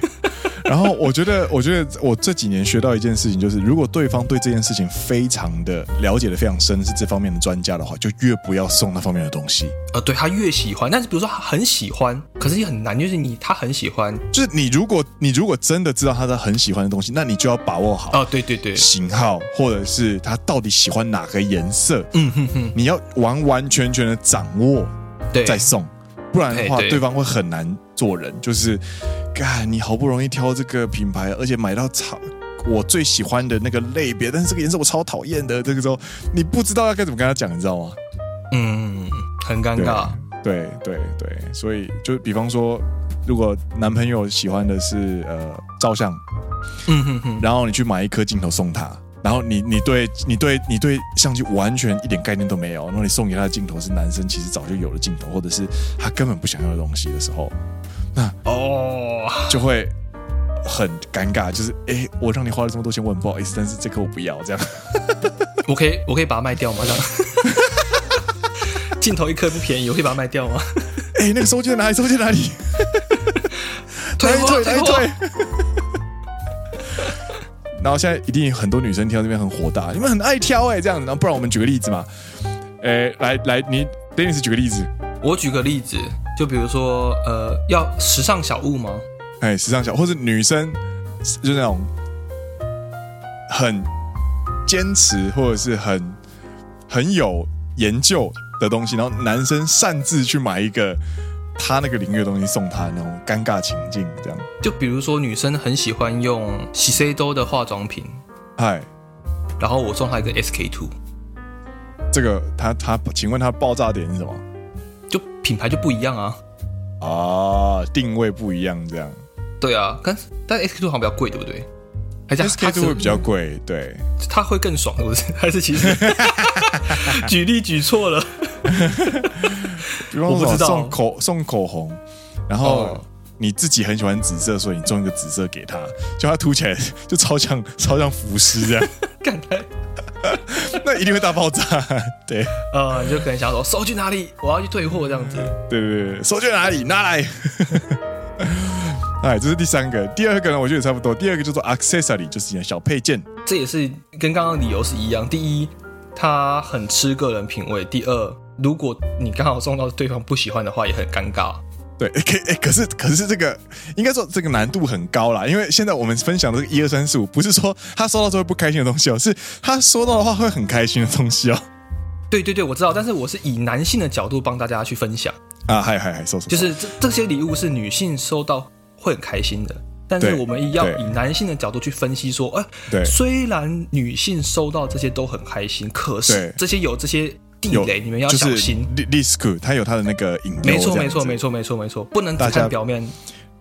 然后我觉得，<laughs> 我觉得我这几年学到一件事情，就是如果对方对这件事情非常的了解的非常深，是这方面的专家的话，就越不要送那方面的东西。呃，对，他越喜欢，但是比如说他很喜欢，可是也很难，就是你他很喜欢，就是你如果你如果真的知道他的很喜欢的东西，那你就要把握好哦，对对对，型号或者是他到底喜欢哪个颜色，嗯哼哼，你要完完全全的掌握，对，再送，不然的话对方会很难做人，就是。干，你好不容易挑这个品牌，而且买到超我最喜欢的那个类别，但是这个颜色我超讨厌的。这个时候你不知道要该怎么跟他讲，你知道吗？嗯，很尴尬。对对对，对，所以就比方说，如果男朋友喜欢的是呃照相，嗯哼哼，然后你去买一颗镜头送他，然后你你对你对你对相机完全一点概念都没有，然后你送给他的镜头是男生其实早就有的镜头，或者是他根本不想要的东西的时候。那哦，就会很尴尬，就是哎、欸，我让你花了这么多钱，我很不好意思，但是这颗我不要，这样。<laughs> 我可以，我可以把它卖掉吗？这样。镜头一颗不便宜，我可以把它卖掉吗？哎、欸，那个收件在哪里？收件在哪里？退退退退。然后现在一定很多女生听到这边很火大，你们很爱挑哎、欸，这样子。然后不然我们举个例子嘛。哎、欸，来来，你 Dennis 举个例子。我举个例子。就比如说，呃，要时尚小物吗？哎，时尚小物，或者女生就那种很坚持或者是很很有研究的东西，然后男生擅自去买一个他那个领域的东西送他，那种尴尬情境，这样。就比如说，女生很喜欢用喜 C 多的化妆品，嗨，然后我送她一个 SK two，这个他他，请问他爆炸点是什么？就品牌就不一样啊，啊，定位不一样，这样。对啊，但但 SK two 好像比较贵，对不对？还是 SK two 会比较贵，对。它会更爽，是不是？<laughs> 还是其实 <laughs> <laughs> 举例举错了？比方说送口送口红，然后你自己很喜欢紫色，所以你送一个紫色给他，叫他涂起来 <laughs> 就超像超像浮尸这样。<laughs> 那一定会大爆炸，对，呃，你就可能想说收去哪里？我要去退货这样子。对对对，收去哪里？拿来。哎，这是第三个，第二个呢，我觉得也差不多。第二个叫做 accessory，就是一小配件。这也是跟刚刚理由是一样。第一，他很吃个人品味；第二，如果你刚好送到对方不喜欢的话，也很尴尬。对，可哎，可是可是这个应该说这个难度很高啦，因为现在我们分享的这个一二三四五，不是说他收到之后不开心的东西哦，是他收到的话会很开心的东西哦。对对对，我知道，但是我是以男性的角度帮大家去分享啊，嗨嗨嗨，收收，就是这这些礼物是女性收到会很开心的，但是我们要以男性的角度去分析说，哎，对，虽然女性收到这些都很开心，可是这些有这些。地雷，你们要小心。risk，它有它的那个隐忧。没错，没错，没错，没错，没错，不能只看表面。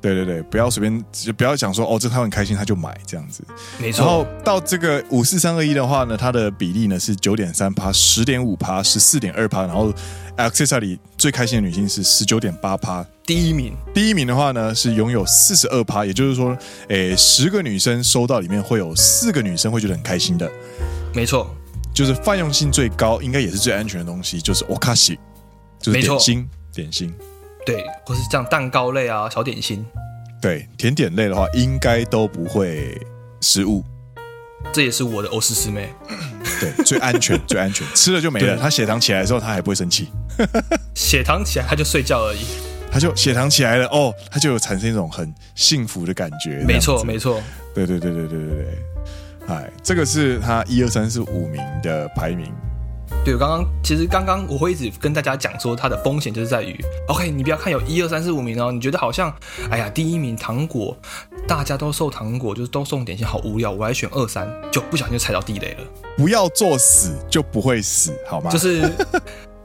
对对对，不要随便，就不要讲说哦，这他很开心，他就买这样子。没错。然后到这个五四三二一的话呢，它的比例呢是九点三趴、十点五趴、十四点二趴。然后 accessory 最开心的女性是十九点八趴。第一名，第一名的话呢是拥有四十二趴，也就是说，诶，十个女生收到里面会有四个女生会觉得很开心的。没错。就是泛用性最高，应该也是最安全的东西，就是 o k a s h i，就是点心，点心，对，或是像蛋糕类啊，小点心，对，甜点类的话，应该都不会失误。这也是我的欧式师妹，对，最安全，<laughs> 最安全，吃了就没了。他血糖起来的时候，他还不会生气。<laughs> 血糖起来，他就睡觉而已。他就血糖起来了，哦，他就有产生一种很幸福的感觉。没错，没错，对对对对对对对。哎，这个是他一二三四五名的排名。对，我刚刚其实刚刚我会一直跟大家讲说，它的风险就是在于，OK，你不要看有一二三四五名哦，你觉得好像，哎呀，第一名糖果，大家都送糖果，就是都送点心，好无聊，我来选二三，就不小心就踩到地雷了。不要作死，就不会死，好吗？就是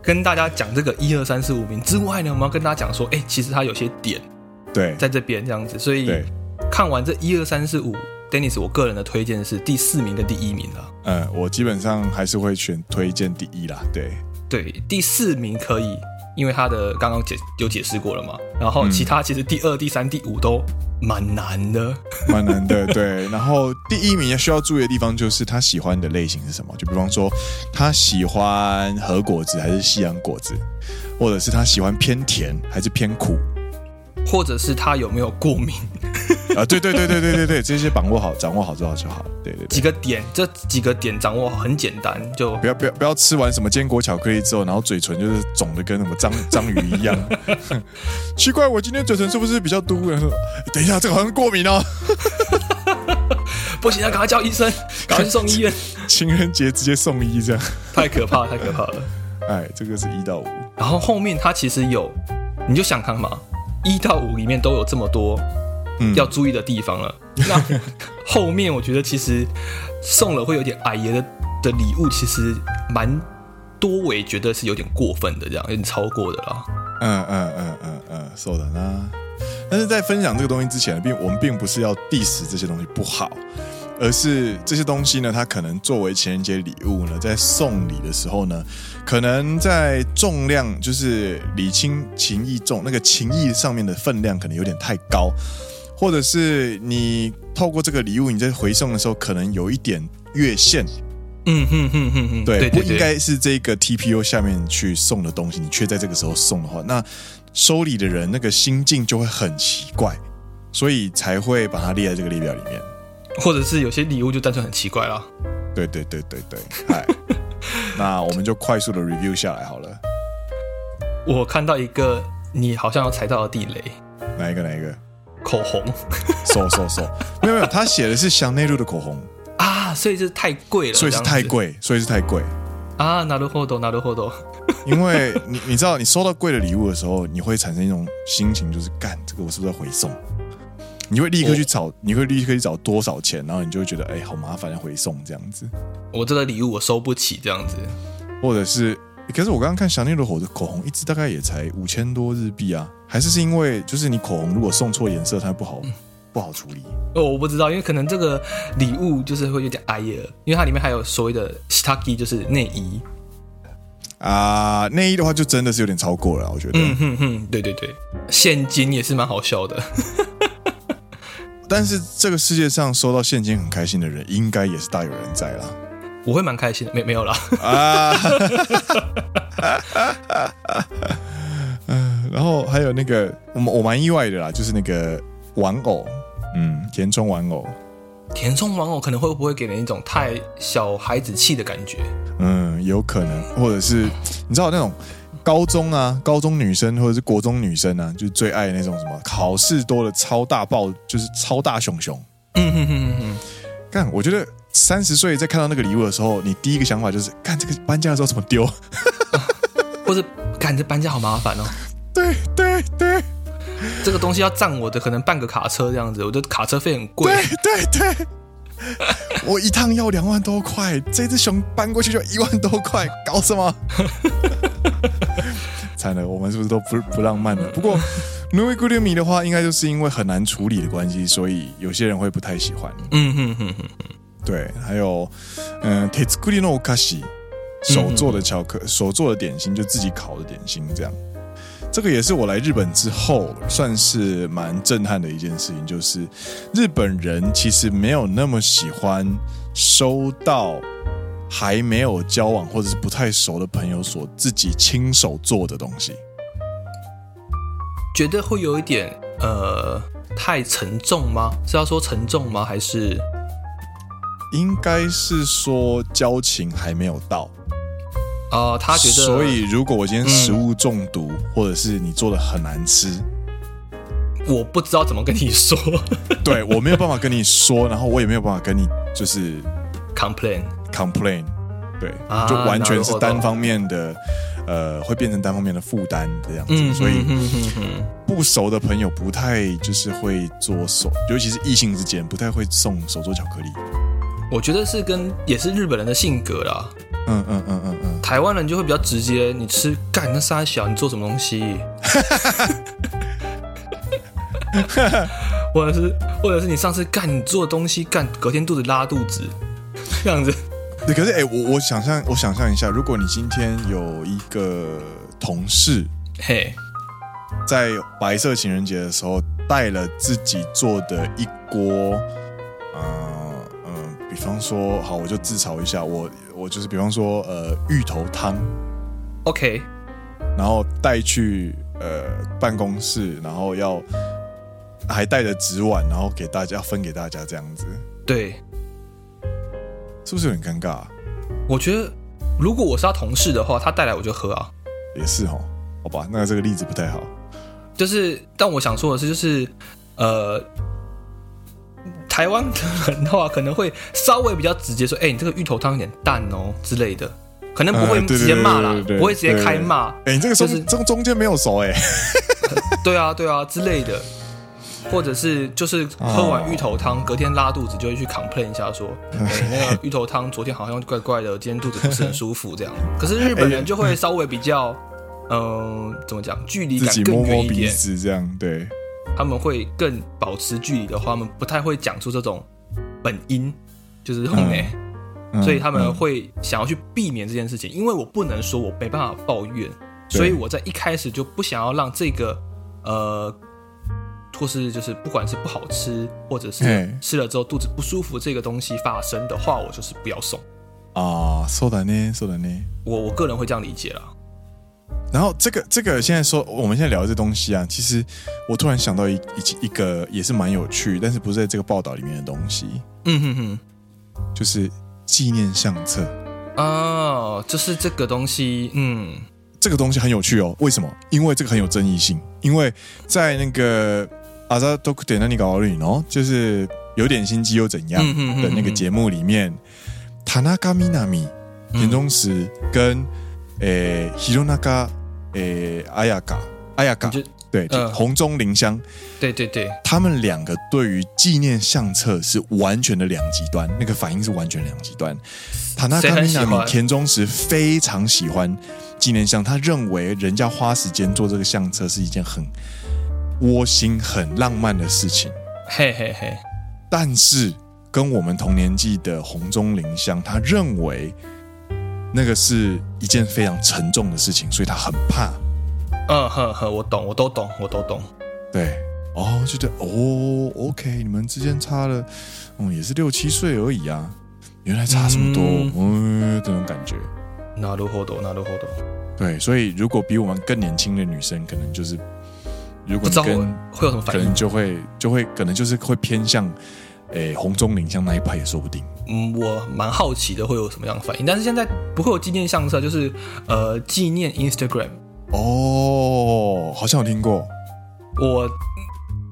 跟大家讲这个一二三四五名之外呢，我们要跟大家讲说，哎，其实它有些点对，在这边这样子，所以看完这一二三四五，Dennis，我个人的推荐是第四名跟第一名了。嗯，我基本上还是会选推荐第一啦。对，对，第四名可以。因为他的刚刚解有解释过了嘛，然后其他其实第二、第三、第五都蛮难的，蛮难的。<laughs> 对，然后第一名需要注意的地方就是他喜欢的类型是什么，就比方说他喜欢核果子还是西洋果子，或者是他喜欢偏甜还是偏苦。或者是他有没有过敏啊？对对对对对对对，这些掌握好，掌握好做好就好。对对对，几个点，这几个点掌握好很简单，就不要不要不要吃完什么坚果巧克力之后，然后嘴唇就是肿的跟什么章章鱼一样。<laughs> 奇怪，我今天嘴唇是不是比较嘟？然后等一下，这个好像过敏哦。<laughs> 不行，要赶快叫医生，赶快去送医院。<laughs> 情人节直接送医，这样太可怕，太可怕了。哎，这个是一到五，然后后面他其实有，你就想看嘛。一到五里面都有这么多要注意的地方了，嗯、那 <laughs> 后面我觉得其实送了会有点矮爷的的礼物，其实蛮多，我也觉得是有点过分的，这样有点超过的啦。嗯嗯嗯嗯嗯，是的呢。但是在分享这个东西之前，并我们并不是要 diss 这些东西不好。而是这些东西呢，它可能作为情人节礼物呢，在送礼的时候呢，可能在重量就是礼轻情意重，那个情意上面的分量可能有点太高，或者是你透过这个礼物，你在回送的时候可能有一点越线。嗯哼哼哼哼，对，不应该是这个 TPU 下面去送的东西，你却在这个时候送的话，那收礼的人那个心境就会很奇怪，所以才会把它列在这个列表里面。或者是有些礼物就单纯很奇怪啦。对对对对对，嗨，<laughs> 那我们就快速的 review 下来好了。我看到一个你好像要踩到的地雷，哪一个？哪一个？口红。so so so，<laughs> 没有没有，他写的是香内露的口红啊，所以是太贵了，所以是太贵，所以是太贵啊。なるほど，なるほど。<laughs> 因为你你知道，你收到贵的礼物的时候，你会产生一种心情，就是干这个我是不是要回送？ 你会立刻去找，你会立刻去找多少钱，然后你就会觉得，哎，好麻烦，要回送这样子。我这个礼物我收不起这样子，或者是，可是我刚刚看香奈儿的口红，一支大概也才五千多日币啊，还是是因为就是你口红如果送错颜色，它不好、嗯、不好处理？哦，我不知道，因为可能这个礼物就是会有点哀了，因为它里面还有所谓的 shitaki，就是内衣啊，内衣的话就真的是有点超过了，我觉得。嗯哼哼，对对对，现金也是蛮好笑的。但是这个世界上收到现金很开心的人，应该也是大有人在啦。我会蛮开心的，没没有啦。啊，<laughs> 然后还有那个，我我蛮意外的啦，就是那个玩偶，嗯，填充玩偶，填充玩偶可能会不会给人一种太小孩子气的感觉？嗯，有可能，或者是你知道那种。高中啊，高中女生或者是国中女生啊，就最爱那种什么考试多的超大爆，就是超大熊熊。嗯哼哼哼哼。干，我觉得三十岁在看到那个礼物的时候，你第一个想法就是，干这个搬家的时候怎么丢？啊、<laughs> 或者，干这搬家好麻烦哦。对对对，这个东西要占我的可能半个卡车这样子，我的卡车费很贵。对对对，我一趟要两万多块，这只熊搬过去就一万多块，搞什么？<laughs> 惨了，我们是不是都不不浪漫了？不过，Nu i Gurumi 的话，应该就是因为很难处理的关系，所以有些人会不太喜欢。嗯哼哼哼哼，对，还有，嗯，Tetsukuri no Okashi 手做的巧克力，手做的点心，就自己烤的点心，这样。这个也是我来日本之后算是蛮震撼的一件事情，就是日本人其实没有那么喜欢收到。还没有交往或者是不太熟的朋友所自己亲手做的东西，觉得会有一点呃太沉重吗？是要说沉重吗？还是应该是说交情还没有到啊、呃？他觉得，所以如果我今天食物中毒，嗯、或者是你做的很难吃，我不知道怎么跟你说，对，我没有办法跟你说，然后我也没有办法跟你就是 complain。Complain，对，啊、就完全是单方面的，呃，会变成单方面的负担这样子，嗯、所以不熟的朋友不太就是会做手，尤其是异性之间不太会送手做巧克力。我觉得是跟也是日本人的性格啦，嗯嗯嗯嗯嗯，台湾人就会比较直接，你吃干那三小，你做什么东西？<laughs> 或者是或者是你上次干你做的东西干隔天肚子拉肚子这样子。对，可是哎、欸，我我想象我想象一下，如果你今天有一个同事，嘿，在白色情人节的时候带了自己做的一锅，嗯、呃、嗯、呃，比方说，好，我就自嘲一下，我我就是比方说，呃，芋头汤，OK，然后带去呃办公室，然后要还带着纸碗，然后给大家分给大家这样子，对。是不是有点尴尬啊？我觉得，如果我是他同事的话，他带来我就喝啊。也是哦，好吧，那这个例子不太好。就是，但我想说的是，就是，呃，台湾的人的话，可能会稍微比较直接说：“哎，你这个芋头汤有点淡哦”之类的，可能不会直接骂啦，不会直接开骂。哎，你这个中中中间没有熟哎。<laughs> 对啊，对啊之类的。或者是就是喝完芋头汤，oh. 隔天拉肚子就会去 complain 一下说，哎、欸，那个芋头汤昨天好像怪怪的，今天肚子不是很舒服这样。<laughs> 可是日本人就会稍微比较，嗯、呃，怎么讲，距离感更远一点。这样，对。他们会更保持距离的话，他们不太会讲出这种本音，就是后面、嗯，所以他们会想要去避免这件事情。因为我不能说我没办法抱怨，所以我在一开始就不想要让这个呃。或是就是不管是不好吃，或者是吃了之后肚子不舒服这个东西发生的话，我就是不要送啊。そうだね，そうだね。我我个人会这样理解啦。然后这个这个现在说我们现在聊的这东西啊，其实我突然想到一一一个也是蛮有趣，但是不是在这个报道里面的东西。嗯哼哼，就是纪念相册哦，就是这个东西，嗯，这个东西很有趣哦。为什么？因为这个很有争议性，因为在那个。 阿扎多克点那你搞而已喏，就是有点心机又怎样的那个节目里面，田中みな実、田中实跟诶弘中诶綾香綾香对，就红中綾香，对对对，他们两个对于纪念相册是完全的两极端，那个反应是完全两极端。田中みな実、田中实非常喜欢纪念相，他认为人家花时间做这个相册是一件很。 窝心很浪漫的事情，嘿嘿嘿。但是跟我们同年纪的红中綾香，他认为那个是一件非常沉重的事情，所以他很怕。嗯呵呵，我懂，我都懂，我都懂。对，哦，就这哦，OK，你们之间差了，嗯，也是六七岁而已啊，原来差这么多，嗯，嗯，这种感觉。なるほど，なるほど。对，所以如果比我们更年轻的女生，可能就是。 如果你跟会有什么反应，可能就会就会可能就是会偏向，诶、欸、红中林像那一派也说不定。嗯，我蛮好奇的会有什么样的反应，但是现在不会有纪念相册，就是呃纪念 Instagram。哦，好像有听过。我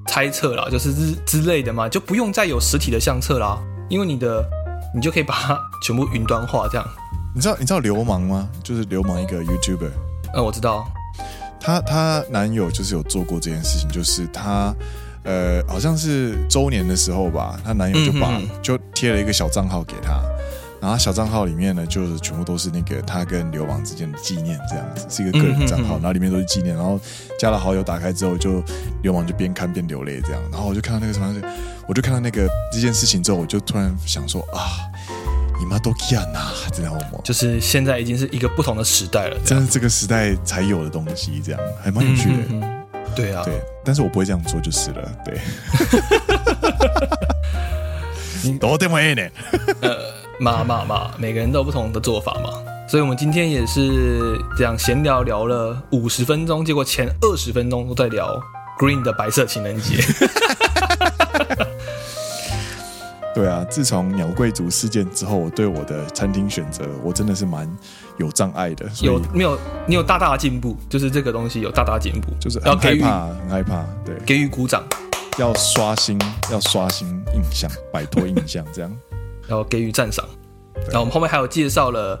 猜测啦，就是之之类的嘛，就不用再有实体的相册啦，因为你的你就可以把它全部云端化这样。你知道你知道流氓吗？就是流氓一个 YouTuber。嗯，我知道。她她男友就是有做过这件事情，就是她呃好像是周年的时候吧，她男友就把、嗯、就贴了一个小账号给她，然后小账号里面呢就是全部都是那个她跟流氓之间的纪念，这样子是一个个人账号，然后里面都是纪念，然后加了好友打开之后就流氓就边看边流泪这样，然后我就看到那个什么，我就看到那个这件事情之后，我就突然想说啊。你妈都干呐，知道吗？就是现在已经是一个不同的时代了，真的这个时代才有的东西，这样还蛮有趣的。嗯嗯嗯、对啊，对，但是我不会这样做就是了。对，<laughs> 多点会呢？呃，嘛嘛嘛，每个人都有不同的做法嘛。所以我们今天也是这样闲聊聊了五十分钟，结果前二十分钟都在聊 Green 的白色情人节。<laughs> 对啊，自从鸟贵族事件之后，我对我的餐厅选择，我真的是蛮有障碍的。有没有？你有大大的进步，就是这个东西有大大进步，就是很害怕，很害怕。对，给予鼓掌，要刷新，要刷新印象，摆脱印象，这样，<laughs> 然后给予赞赏。然后我们后面还有介绍了，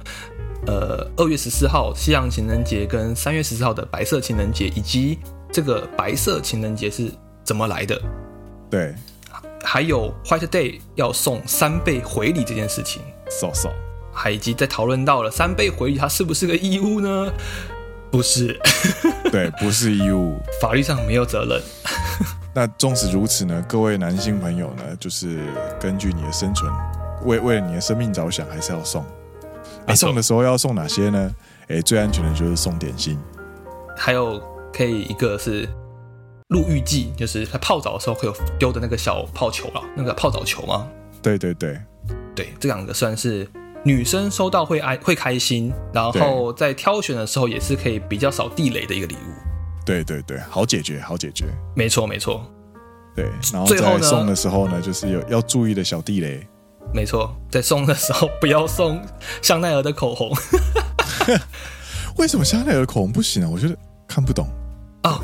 呃，二月十四号西洋情人节跟三月十四号的白色情人节，以及这个白色情人节是怎么来的。对。还有 White Day 要送三倍回礼这件事情，扫扫，还以及在讨论到了三倍回礼，它是不是个义务呢？不是，<laughs> 对，不是义务，法律上没有责任。<laughs> 那纵使如此呢，各位男性朋友呢，就是根据你的生存，为为了你的生命着想，还是要送。啊，送的时候要送哪些呢？哎，最安全的就是送点心。还有可以一个是入浴剂，就是他泡澡的时候会有丢的那个小泡球啊，那个泡澡球吗？对对对，对，这两个算是女生收到会爱会开心，然后在挑选的时候也是可以比较少地雷的一个礼物。对对对，好解决，好解决。没错没错，对。然后在送的时候呢，就是有要注意的小地雷。没错，在送的时候不要送 <laughs> 香奈儿的口红。<laughs> 为什么香奈儿的口红不行啊？我觉得看不懂。哦，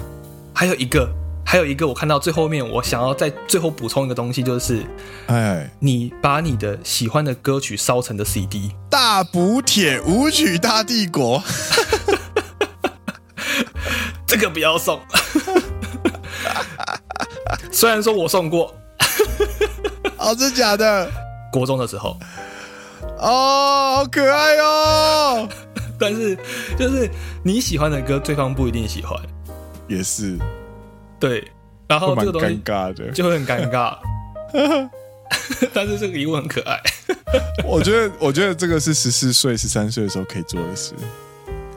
还有一个，还有一个，我看到最后面，我想要在最后补充一个东西，就是，哎，你把你的喜欢的歌曲烧成的 CD，《大补铁舞曲大帝国》。<laughs> 这个不要送，<laughs> 虽然说我送过，<laughs> 哦，真假的？国中的时候，哦，好可爱哦。但是，就是你喜欢的歌，对方不一定喜欢，也是，对。然后这个东西尴尬的，就会很尴尬。<laughs> 但是这个疑问很可爱。我觉得，我觉得这个是十四岁、十三岁的时候可以做的事。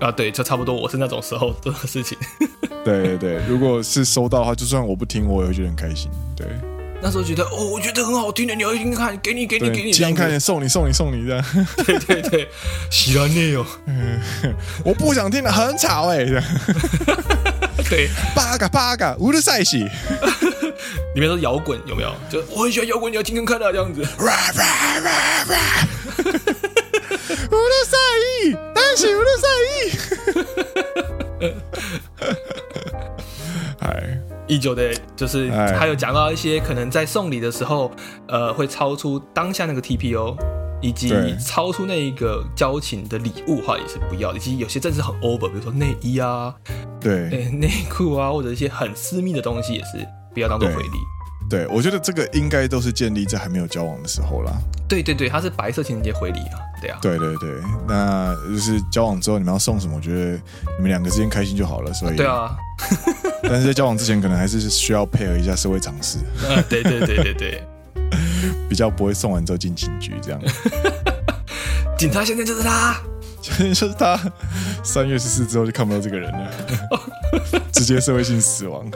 啊，对，就差不多，我是那种时候做的事情。<laughs> 对对对，如果是收到的话，就算我不听，我也会觉得很开心。对，那时候觉得哦，我觉得很好听的，你要听听看，给你，给你，给你，听听看，送你，送你，送你这样。对对对，喜欢你哦。嗯，<laughs> 我不想听了，很吵哎。对，八嘎八嘎，乌鲁赛西，<laughs> 里面都是摇滚，有没有？就我很喜欢摇滚，你要听听看的这样子。<laughs> 乌鲁赛伊，但是乌鲁赛伊。<laughs> 哎，依旧的，就是还有讲到一些可能在送礼的时候，呃，会超出当下那个 TPO，以及超出那一个交情的礼物的话，也是不要。以及有些真的是很 over，比如说内衣啊，对，内裤啊，或者一些很私密的东西，也是不要当做回礼。对，我觉得这个应该都是建立在还没有交往的时候啦。对对对，它是白色情人节回礼啊，对啊。对对对，那就是交往之后你们要送什么？我觉得你们两个之间开心就好了。所以对啊，<laughs> 但是在交往之前，可能还是需要配合一下社会常识。<laughs> 啊，对对对对对，比较不会送完之后进警局这样。<laughs> 警察现在就是他。<laughs> 就是他三月十四之后就看不到这个人了，<laughs> 直接社会性死亡。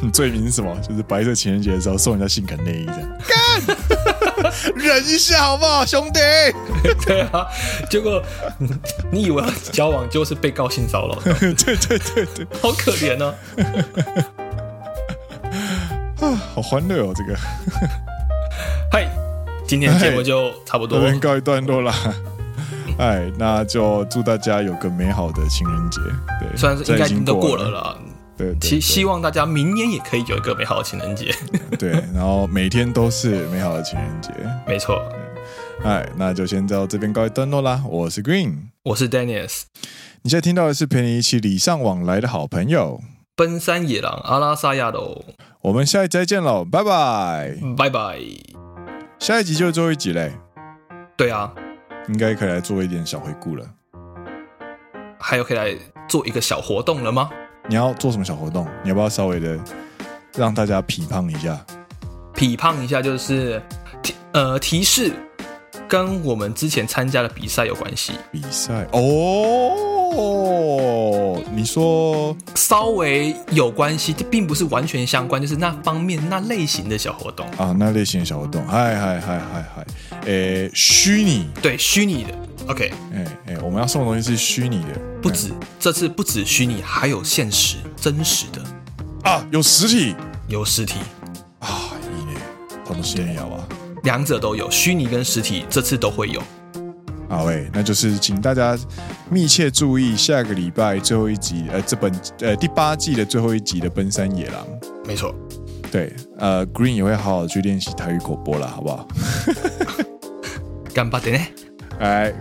你罪名是什么？就是白色情人节的时候送人家性感内衣这样。干，忍一下好不好，兄弟？对啊，结果你以为交往就是被告性骚扰？对对对对，好可怜哦。啊，好欢乐哦，这个。嗨，今天节目就差不多，这边告一段落了。<laughs> 哎，那就祝大家有个美好的情人节。对，虽然是应该已经都过了啦。对，希希望大家明年也可以有一个美好的情人节。<laughs> 对，然后每天都是美好的情人节。没错。哎，那就先到这边告一段落啦。我是 Green，我是 Dennis。你现在听到的是陪你一起礼尚往来的好朋友——奔山野狼阿拉萨亚罗。我们下一集再见喽，拜拜，拜拜。下一集就是最后一集嘞。对啊。应该可以来做一点小回顾了，还有可以来做一个小活动了吗？你要做什么小活动？你要不要稍微的让大家批判一下？批判一下就是提呃提示，跟我们之前参加的比赛有关系。比赛哦，你说稍微有关系，并不是完全相关，就是那方面那类型的小活动。啊，那类型的小活动，嗨嗨嗨嗨嗨。诶，虚拟。对虚拟的，OK，哎哎，我们要送的东西是虚拟的，不止这次不止虚拟，还有现实真实的。啊，有实体，有实体。啊，一呢，他们先要啊，两者都有，虚拟跟实体这次都会有。好诶，那就是请大家密切注意下个礼拜最后一集，呃，这本呃第八季的最后一集的《奔山野郎》，没错，对，呃，Green 也会好好去练习台语口播了，好不好？<laughs> 顽张ってね。哎。